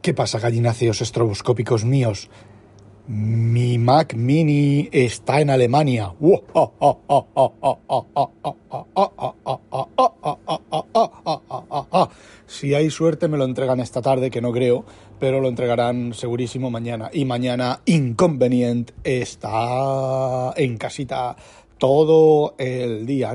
¿Qué pasa, gallináceos estroboscópicos míos? Mi Mac Mini está en Alemania. Si hay suerte me lo entregan esta tarde, que no creo, pero lo entregarán segurísimo mañana. Y mañana Inconvenient está en casita todo el día.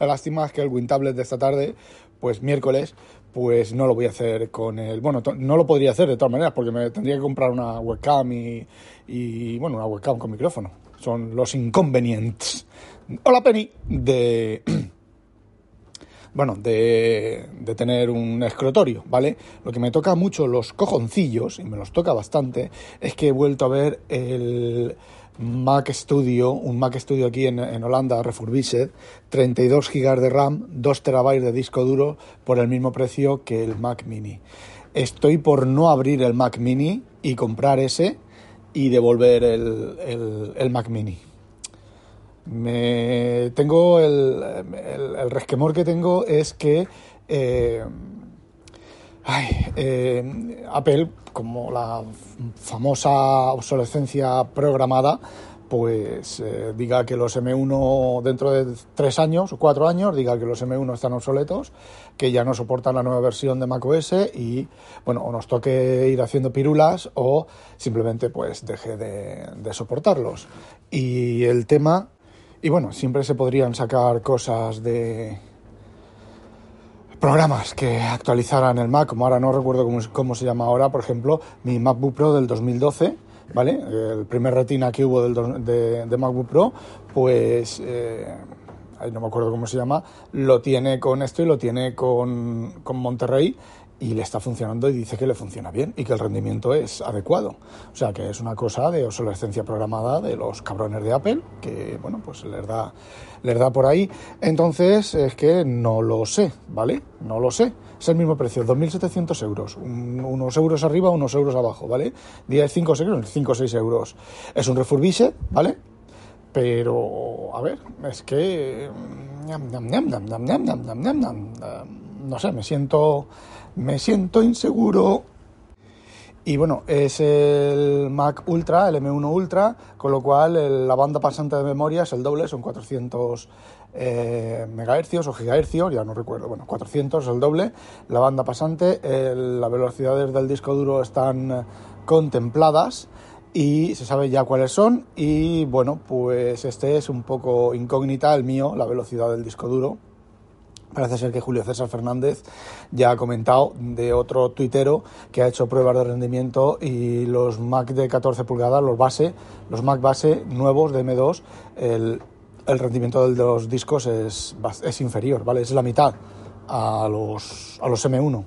La lástima es que el WinTablet de esta tarde, pues miércoles, pues no lo voy a hacer con el... Bueno, no lo podría hacer de todas maneras porque me tendría que comprar una webcam y, y bueno, una webcam con micrófono. Son los inconvenientes. Hola Penny, de... bueno, de, de, tener un escrotorio, ¿vale? Lo que me toca mucho los cojoncillos, y me los toca bastante, es que he vuelto a ver el Mac Studio, un Mac Studio aquí en, en Holanda, refurbished, 32 GB de RAM, 2 TB de disco duro por el mismo precio que el Mac Mini. Estoy por no abrir el Mac Mini y comprar ese y devolver el, el, Mac Mini. Me tengo el, el, el, resquemor que tengo es que eh, ay, eh, Apple como la famosa obsolescencia programada, pues eh, diga que los M1 dentro de tres años o cuatro años, diga que los M1 están obsoletos, que ya no soportan la nueva versión de macOS y, bueno, o nos toque ir haciendo pirulas o simplemente pues deje de, de soportarlos. Y el tema, y bueno, siempre se podrían sacar cosas de programas que actualizaran el Mac, como ahora no recuerdo cómo, se llama ahora, por ejemplo, mi MacBook Pro del 2012, ¿vale? El primer retina que hubo del, de, de, MacBook Pro, pues, eh, no me acuerdo cómo se llama, lo tiene con esto y lo tiene con, con Monterrey y le está funcionando y dice que le funciona bien y que el rendimiento es adecuado. O sea que es una cosa de obsolescencia programada de los cabrones de Apple, que bueno, pues les da, les da por ahí. Entonces es que no lo sé, ¿vale? No lo sé. Es el mismo precio, 2.700 euros. Un, unos euros arriba, unos euros abajo, ¿vale? 10, 5, 6, 5 o 6 euros. Es un refurbished, ¿vale? Pero, a ver, es que... No sé, me siento me siento inseguro. Y bueno, es el Mac Ultra, el M1 Ultra, con lo cual la banda pasante de memoria es el doble, son 400 eh, megahercios o gigahercios, ya no recuerdo, bueno, 400 es el doble, la banda pasante, las velocidades del disco duro están contempladas y se sabe ya cuáles son. Y bueno, pues este es un poco incógnita el mío, la velocidad del disco duro, Parece ser que Julio César Fernández ya ha comentado de otro tuitero que ha hecho pruebas de rendimiento y los Mac de 14 pulgadas, los base, los Mac base nuevos de M2, el, el rendimiento de los discos es, es inferior, ¿vale? Es la mitad a los, a los M1.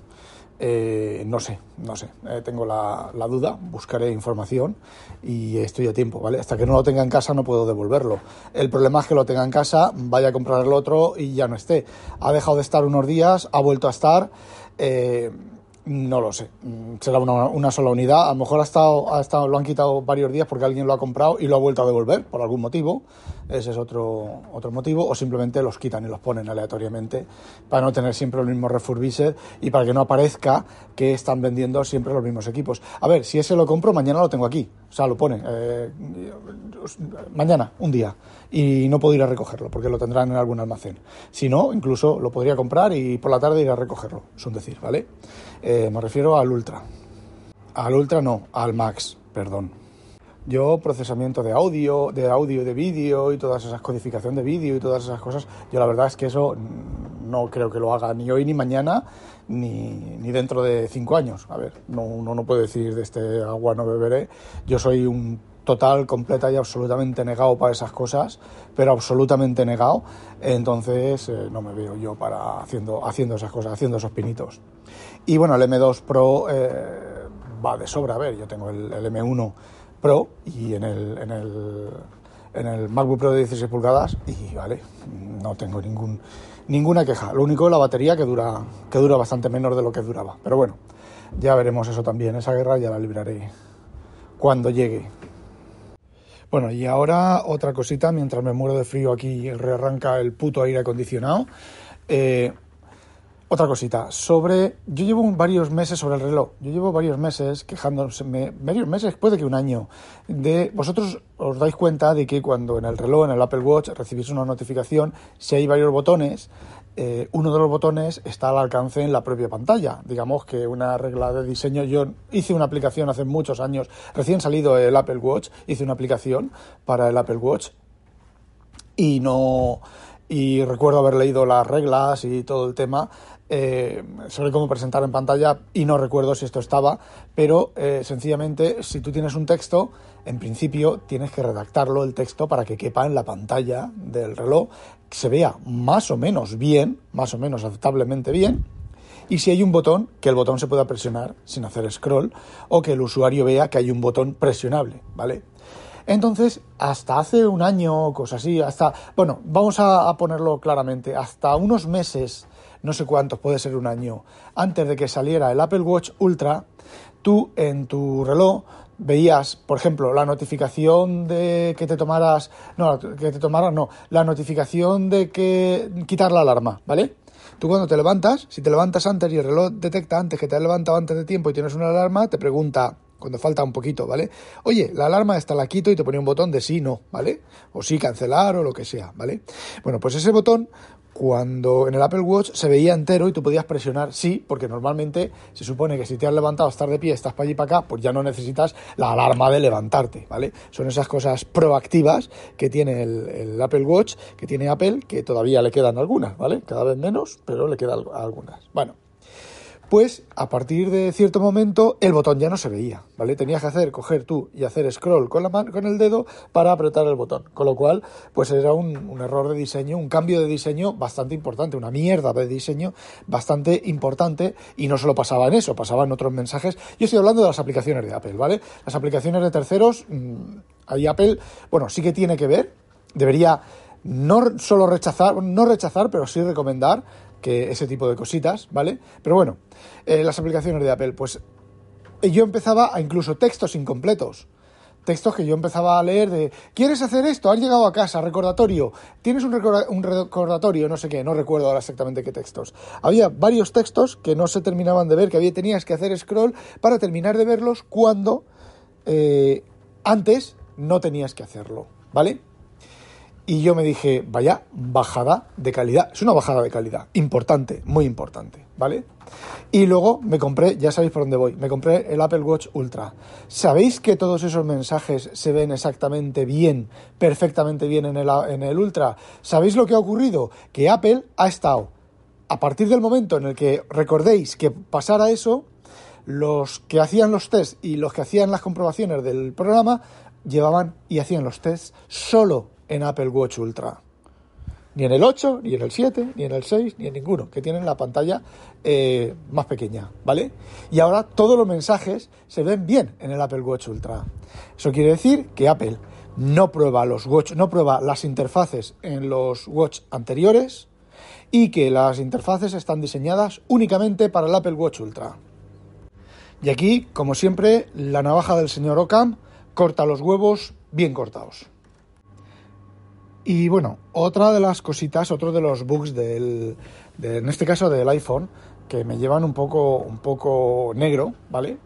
Eh, no sé, no sé, eh, tengo la, la, duda, buscaré información y estoy a tiempo, ¿vale? Hasta que no lo tenga en casa no puedo devolverlo. El problema es que lo tenga en casa, vaya a comprar el otro y ya no esté. Ha dejado de estar unos días, ha vuelto a estar. Eh, no lo sé, será una, una, sola unidad. A lo mejor ha estado, ha estado, lo han quitado varios días porque alguien lo ha comprado y lo ha vuelto a devolver por algún motivo. Ese es otro, otro motivo. O simplemente los quitan y los ponen aleatoriamente para no tener siempre los mismos refurbished y para que no aparezca que están vendiendo siempre los mismos equipos. A ver, si ese lo compro, mañana lo tengo aquí. O sea, lo pone. Eh, mañana, un día. Y no puedo ir a recogerlo porque lo tendrán en algún almacén. Si no, incluso lo podría comprar y por la tarde ir a recogerlo. Es un decir, ¿vale? Eh, me refiero al Ultra. Al Ultra no, al Max, perdón. Yo procesamiento de audio, de audio, de vídeo y todas esas codificación de vídeo y todas esas cosas, yo la verdad es que eso no creo que lo haga ni hoy ni mañana ni, ni dentro de cinco años. A ver, no, uno no puede decir de este agua no beberé. Yo soy un total, completa y absolutamente negado para esas cosas, pero absolutamente negado. Entonces eh, no me veo yo para haciendo, esas cosas, haciendo esos pinitos. Y bueno, el M2 Pro eh, va de sobra. A ver, yo tengo el, el M1 Pro y en el, en el, en el MacBook Pro de 16 pulgadas y vale, no tengo ningún, ninguna queja. Lo único la batería que dura, que dura bastante menos de lo que duraba. Pero bueno, ya veremos eso también. Esa guerra ya la libraré cuando llegue. Bueno, y ahora otra cosita, mientras me muero de frío aquí rearranca el puto aire acondicionado. Eh, otra cosita, sobre. Yo llevo varios meses sobre el reloj. Yo llevo varios meses quejándome, varios meses, puede que un año. De vosotros os dais cuenta de que cuando en el reloj, en el Apple Watch, recibís una notificación, si hay varios botones, eh, uno de los botones está al alcance en la propia pantalla. Digamos que una regla de diseño. Yo hice una aplicación hace muchos años, recién salido el Apple Watch, hice una aplicación para el Apple Watch y no y recuerdo haber leído las reglas y todo el tema eh, sobre cómo presentar en pantalla y no recuerdo si esto estaba, pero eh, sencillamente si tú tienes un texto, en principio tienes que redactarlo el texto para que quepa en la pantalla del reloj, que se vea más o menos bien, más o menos aceptablemente bien, y si hay un botón, que el botón se pueda presionar sin hacer scroll, o que el usuario vea que hay un botón presionable, ¿vale? Entonces, hasta hace un año, cosas así, hasta, bueno, vamos a, ponerlo claramente, hasta unos meses, no sé cuántos, puede ser un año, antes de que saliera el Apple Watch Ultra, tú en tu reloj veías, por ejemplo, la notificación de que te tomaras, no, que te tomaras, no, la notificación de que quitar la alarma, ¿vale? Tú cuando te levantas, si te levantas antes y el reloj detecta antes que te has levantado antes de tiempo y tienes una alarma, te pregunta, cuando falta un poquito, ¿vale? Oye, la alarma está la quito y te pone un botón de sí, no, ¿vale? O sí, cancelar o lo que sea, ¿vale? Bueno, pues ese botón, cuando en el Apple Watch se veía entero y tú podías presionar sí, porque normalmente se supone que si te has levantado a estar de pie, estás para allí para acá, pues ya no necesitas la alarma de levantarte, ¿vale? Son esas cosas proactivas que tiene el, el Apple Watch, que tiene Apple, que todavía le quedan algunas, ¿vale? Cada vez menos, pero le quedan algunas. Bueno pues a partir de cierto momento el botón ya no se veía, ¿vale? Tenías que hacer, coger tú y hacer scroll con, la con el dedo para apretar el botón, con lo cual pues era un, un, error de diseño, un cambio de diseño bastante importante, una mierda de diseño bastante importante y no solo pasaba en eso, pasaba en otros mensajes. Yo estoy hablando de las aplicaciones de Apple, ¿vale? Las aplicaciones de terceros, mmm, ahí Apple, bueno, sí que tiene que ver, debería no solo rechazar, no rechazar, pero sí recomendar que ese tipo de cositas, ¿vale? Pero bueno, eh, las aplicaciones de Apple, pues eh, yo empezaba a incluso textos incompletos. Textos que yo empezaba a leer de, ¿quieres hacer esto? Has llegado a casa, recordatorio, tienes un, recordatorio, no sé qué, no recuerdo ahora exactamente qué textos. Había varios textos que no se terminaban de ver, que había, tenías que hacer scroll para terminar de verlos cuando eh, antes no tenías que hacerlo, ¿vale? Y yo me dije, vaya, bajada de calidad. Es una bajada de calidad, importante, muy importante, ¿vale? Y luego me compré, ya sabéis por dónde voy, me compré el Apple Watch Ultra. ¿Sabéis que todos esos mensajes se ven exactamente bien, perfectamente bien en el, en el Ultra? ¿Sabéis lo que ha ocurrido? Que Apple ha estado, a partir del momento en el que recordéis que pasara eso, los que hacían los tests y los que hacían las comprobaciones del programa llevaban y hacían los tests solo en Apple Watch Ultra. Ni en el 8, ni en el 7, ni en el 6, ni en ninguno, que tienen la pantalla eh, más pequeña, ¿vale? Y ahora todos los mensajes se ven bien en el Apple Watch Ultra. Eso quiere decir que Apple no prueba los watch, no prueba las interfaces en los watch anteriores y que las interfaces están diseñadas únicamente para el Apple Watch Ultra. Y aquí, como siempre, la navaja del señor Ocam corta los huevos bien cortados. Y bueno, otra de las cositas, otro de los bugs del, en este caso del iPhone, que me llevan un poco, un poco negro, ¿vale?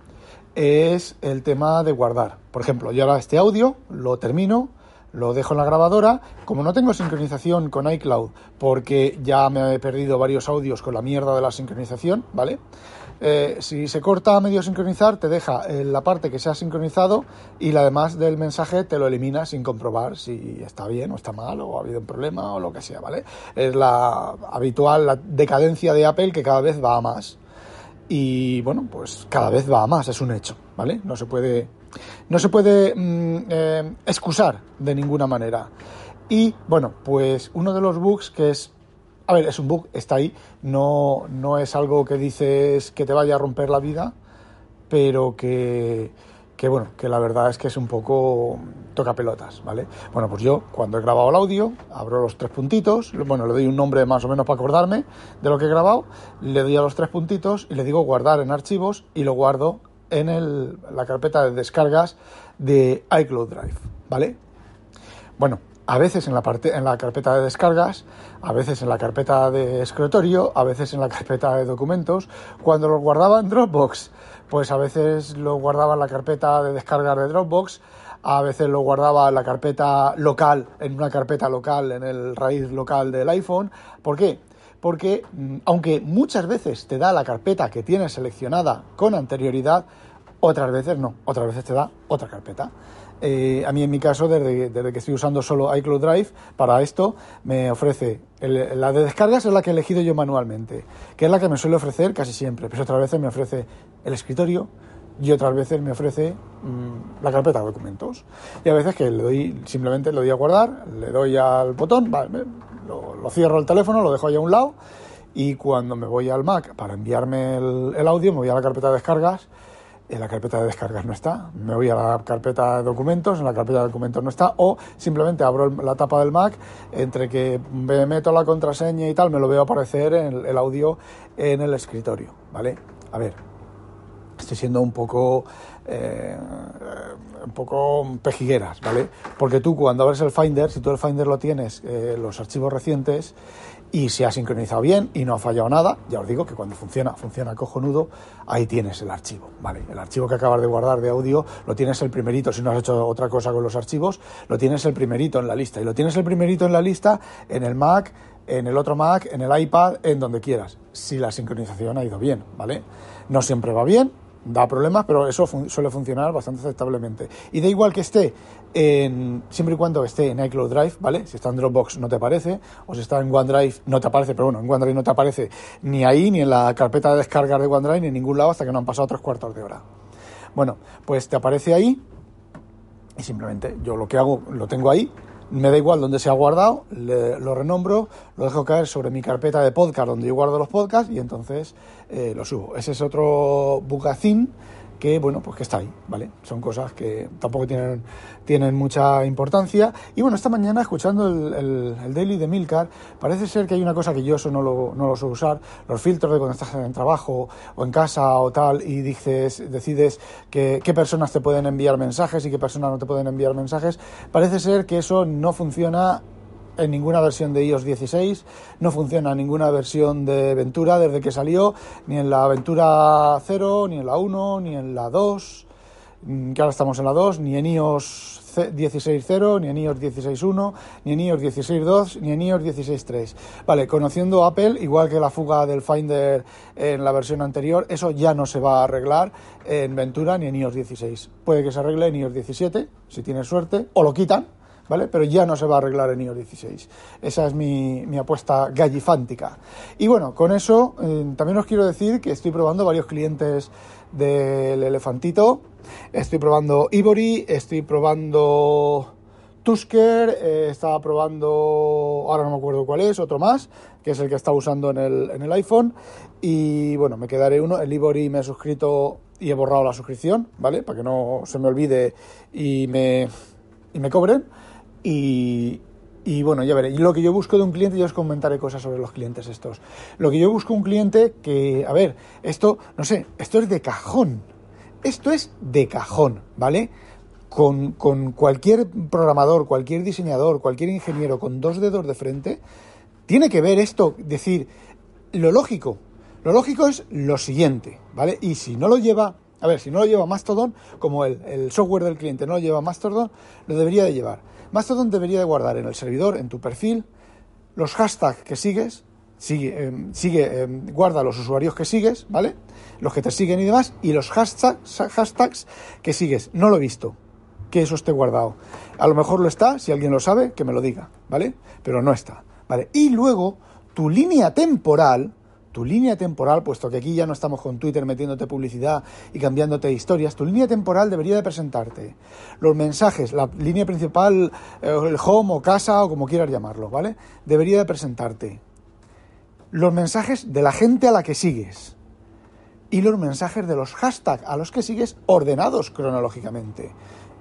Es el tema de guardar. Por ejemplo, yo ahora este audio lo termino, lo dejo en la grabadora. Como no tengo sincronización con iCloud, porque ya me he perdido varios audios con la mierda de la sincronización, ¿vale? Eh, si se corta a medio sincronizar, te deja la parte que se ha sincronizado y la demás del mensaje te lo elimina sin comprobar si está bien o está mal o ha habido un problema o lo que sea, ¿vale? Es la habitual decadencia de Apple que cada vez va a más. Y bueno, pues cada vez va a más, es un hecho, ¿vale? No se puede, no se puede mm, eh, excusar de ninguna manera. Y bueno, pues uno de los bugs que es a ver, es un bug, está ahí, no, no es algo que dices que te vaya a romper la vida, pero que, que bueno, que la verdad es que es un poco toca pelotas, ¿vale? Bueno, pues yo cuando he grabado el audio, abro los tres puntitos, bueno, le doy un nombre más o menos para acordarme de lo que he grabado, le doy a los tres puntitos y le digo guardar en archivos y lo guardo en el, la carpeta de descargas de iCloud Drive, ¿vale? Bueno, a veces en la, parte, en la carpeta de descargas, a veces en la carpeta de escritorio, a veces en la carpeta de documentos. Cuando los guardaba en Dropbox, pues a veces lo guardaba en la carpeta de descargas de Dropbox, a veces lo guardaba en la carpeta local, en una carpeta local, en el raíz local del iPhone. ¿Por qué? Porque mm, aunque muchas veces te da la carpeta que tienes seleccionada con anterioridad, otras veces no, otras veces te da otra carpeta. Eh, a mí en mi caso, desde, que estoy usando solo iCloud Drive, para esto me ofrece, la de descargas es la que he elegido yo manualmente, que es la que me suele ofrecer casi siempre, pero otras veces me ofrece el escritorio y otras veces me ofrece mm, la carpeta de documentos. Y a veces que le doy, simplemente le doy a guardar, le doy al botón, lo, cierro el teléfono, lo dejo ahí a un lado y cuando me voy al Mac para enviarme el audio, me voy a la carpeta de descargas en la carpeta de descargas no está. Me voy a la carpeta de documentos, en la carpeta de documentos no está, o simplemente abro la tapa del Mac, entre que me meto la contraseña y tal, me lo veo aparecer en el, audio en el escritorio, ¿vale? A ver, estoy siendo un poco eh, un poco pejigueras, ¿vale? Porque tú cuando abres el Finder, si tú el Finder lo tienes, eh, los archivos recientes, y se ha sincronizado bien y no ha fallado nada, ya os digo que cuando funciona, funciona cojonudo, ahí tienes el archivo, ¿vale? El archivo que acabas de guardar de audio lo tienes el primerito, si no has hecho otra cosa con los archivos, lo tienes el primerito en la lista y lo tienes el primerito en la lista en el Mac, en el otro Mac, en el iPad, en donde quieras, si la sincronización ha ido bien, ¿vale? No siempre va bien, da problemas, pero eso suele funcionar bastante aceptablemente. Y da igual que esté en, siempre y cuando esté en iCloud Drive, ¿vale? Si está en Dropbox no te aparece, o si está en OneDrive no te aparece, pero bueno, en OneDrive no te aparece ni ahí, ni en la carpeta de descargas de OneDrive, ni en ningún lado hasta que no han pasado tres cuartos de hora. Bueno, pues te aparece ahí y simplemente yo lo que hago, lo tengo ahí, me da igual dónde se ha guardado, lo renombro, lo dejo caer sobre mi carpeta de podcast donde yo guardo los podcasts y entonces eh, lo subo. Ese es otro bugacín que bueno, pues que está ahí, ¿vale? Son cosas que tampoco tienen, tienen mucha importancia. Y bueno, esta mañana escuchando el, el, daily de Milcar, parece ser que hay una cosa que yo eso no lo, no lo suelo usar, los filtros de cuando estás en trabajo o en casa o tal, y dices, decides que, qué personas te pueden enviar mensajes y qué personas no te pueden enviar mensajes. Parece ser que eso no funciona en ninguna versión de iOS 16, no funciona en ninguna versión de Ventura desde que salió, ni en la Ventura 0, ni en la 1, ni en la 2, mm, que ahora estamos en la 2, ni en iOS 16.0, ni en iOS 16.1, ni en iOS 16.2, ni en iOS 16.3. Vale, conociendo Apple, igual que la fuga del Finder en la versión anterior, eso ya no se va a arreglar en Ventura ni en iOS 16. Puede que se arregle en iOS 17, si tienes suerte, o lo quitan, Pero ya no se va a arreglar en iOS 16. Esa es mi, apuesta gallifántica. Y bueno, con eso eh, también os quiero decir que estoy probando varios clientes del elefantito. Estoy probando Ivory, estoy probando Tusker, eh, estaba probando, ahora no me acuerdo cuál es, otro más, que es el que está usando en el, iPhone. Y bueno, me quedaré uno. El Ivory me he suscrito y he borrado la suscripción, ¿vale? Para que no se me olvide y me cobren. Y, bueno, ya veré. Lo que yo busco de un cliente, yo os comentaré cosas sobre los clientes estos. Lo que yo busco un cliente que, a ver, esto, no sé, esto es de cajón. Esto es de cajón, ¿vale? Con, con cualquier programador, cualquier diseñador, cualquier ingeniero con dos dedos de frente, tiene que ver esto, decir, lo lógico. Lo lógico es lo siguiente, ¿vale? Y si no lo lleva, a ver, si no lo lleva Mastodon, como el, el software del cliente no lo lleva Mastodon, lo debería de llevar. Mastodon debería de guardar en el servidor, en tu perfil, los hashtags que sigues, sigue, em, sigue em, guarda los usuarios que sigues, ¿vale? Los que te siguen y demás, y los hashtags, hashtags que sigues. No lo he visto, que eso esté guardado. A lo mejor lo está, si alguien lo sabe, que me lo diga, ¿vale? Pero no está, ¿vale? Y luego, tu línea temporal, tu línea temporal, puesto que aquí ya no estamos con Twitter metiéndote publicidad y cambiándote historias, tu línea temporal debería de presentarte. Los mensajes, la línea principal, eh, el home o casa o como quieras llamarlo, ¿vale? Debería de presentarte. Los mensajes de la gente a la que sigues. Y los mensajes de los hashtags a los que sigues ordenados cronológicamente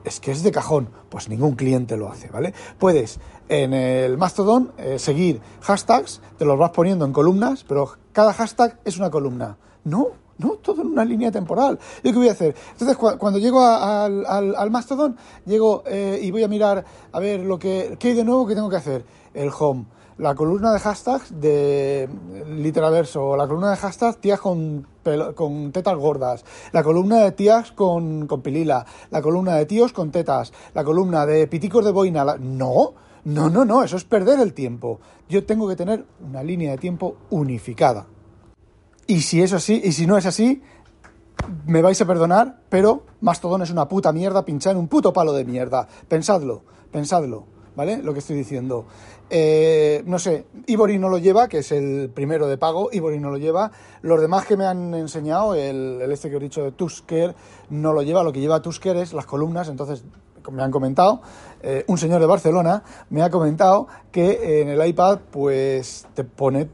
es que es de cajón. Pues ningún cliente lo hace, ¿vale? Puedes en el Mastodon eh, seguir hashtags, te los vas poniendo en columnas, pero cada hashtag es una columna. No, no, todo en una línea temporal. ¿Yo qué voy a hacer? Entonces, cuando llego al, al, Mastodon, llego eh, y voy a mirar a ver lo que, qué hay de nuevo que tengo que hacer. El home la columna de hashtags de Literaverso, la columna de hashtags tías con, con tetas gordas, la columna de tías con, con pilila, la columna de tíos con tetas, la columna de piticos de boina. No, no, no, no, eso es perder el tiempo. Yo tengo que tener una línea de tiempo unificada. Y si eso sí, y si no es así, me vais a perdonar, pero Mastodon es una puta mierda pinchar en un puto palo de mierda. Pensadlo, pensadlo. ¿Vale? Lo que estoy diciendo. Eh, no sé, Ivory no lo lleva, que es el primero de pago, Ivory no lo lleva. Los demás que me han enseñado, el, este que he dicho de Tusker, no lo lleva. Lo que lleva Tusker es las columnas, entonces me han comentado, eh, un señor de Barcelona me ha comentado que en el iPad pues te pone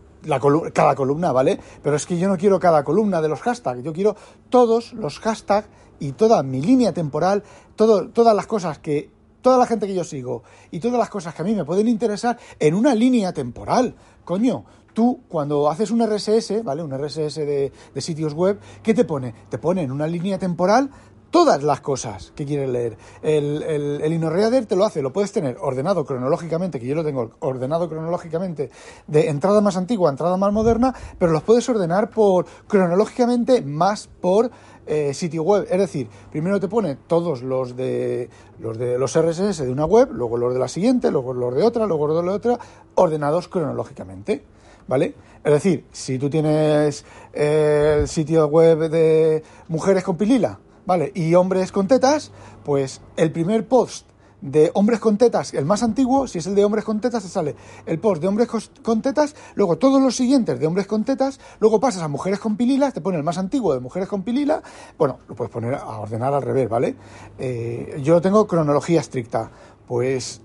cada columna, ¿vale? Pero es que yo no quiero cada columna de los hashtags, yo quiero todos los hashtags y toda mi línea temporal, todas las cosas que toda la gente que yo sigo y todas las cosas que a mí me pueden interesar en una línea temporal. Coño, tú cuando haces un RSS, ¿vale? Un RSS de, sitios web, ¿qué te pone? Te pone en una línea temporal todas las cosas que quieres leer. El, el, el te lo hace, lo puedes tener ordenado cronológicamente, que yo lo tengo ordenado cronológicamente de entrada más antigua a entrada más moderna, pero los puedes ordenar por cronológicamente más por eh, sitio web. Es decir, primero te pone todos los de los de los RSS de una web, luego los de la siguiente, luego los de otra, luego los de otra, ordenados cronológicamente. ¿Vale? Es decir, si tú tienes eh, el sitio web de mujeres con pilila, ¿vale? Y hombres con tetas, pues el primer post de hombres con tetas, el más antiguo, si es el de hombres con tetas, te sale el post de hombres con tetas, luego todos los siguientes de hombres con tetas, luego pasas a mujeres con pililas, te pone el más antiguo de mujeres con pilila, bueno, lo puedes poner a ordenar al revés, ¿vale? Eh, yo tengo cronología estricta, pues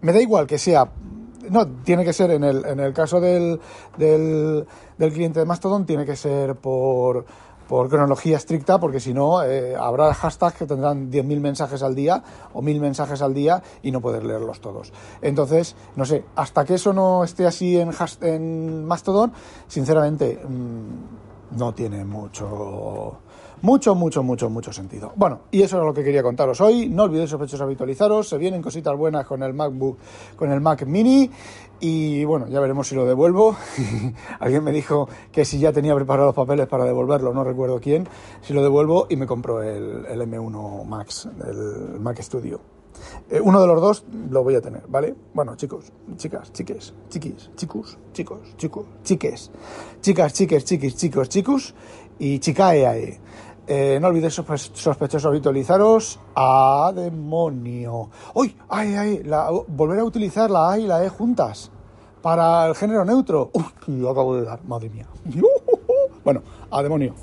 me da igual que sea no, tiene que ser en el, en el caso del, del, del cliente de Mastodon, tiene que ser por, por cronología estricta, porque si no, eh, habrá hashtags que tendrán 10.000 mensajes al día o 1.000 mensajes al día y no poder leerlos todos. Entonces, no sé, hasta que eso no esté así en, en Mastodon, sinceramente, mm, no tiene mucho mucho, mucho, mucho, mucho sentido. Bueno, y eso es lo que quería contaros hoy. No olvidéis sospechosos habitualizaros. Se vienen cositas buenas con el MacBook, con el Mac Mini. Y bueno, ya veremos si lo devuelvo. Alguien me dijo que si ya tenía preparados papeles para devolverlo, no recuerdo quién. Si lo devuelvo y me compro el, M1 Max, el Mac Studio. Eh, uno de los dos lo voy a tener, ¿vale? Bueno, chicos, chicas, chiques, chiquis, chicos, chicos, chicos, chiques, chicas, chiques, chiquis, chicos, chicos y chicae eh, no olvidéis sospechosos habitualizaros a demonio. ¡Uy! ¡Ay, ay! volver a utilizar la A y la E juntas para el género neutro. ¡Uy! Lo acabo de dar, madre mía. Bueno, a demonio.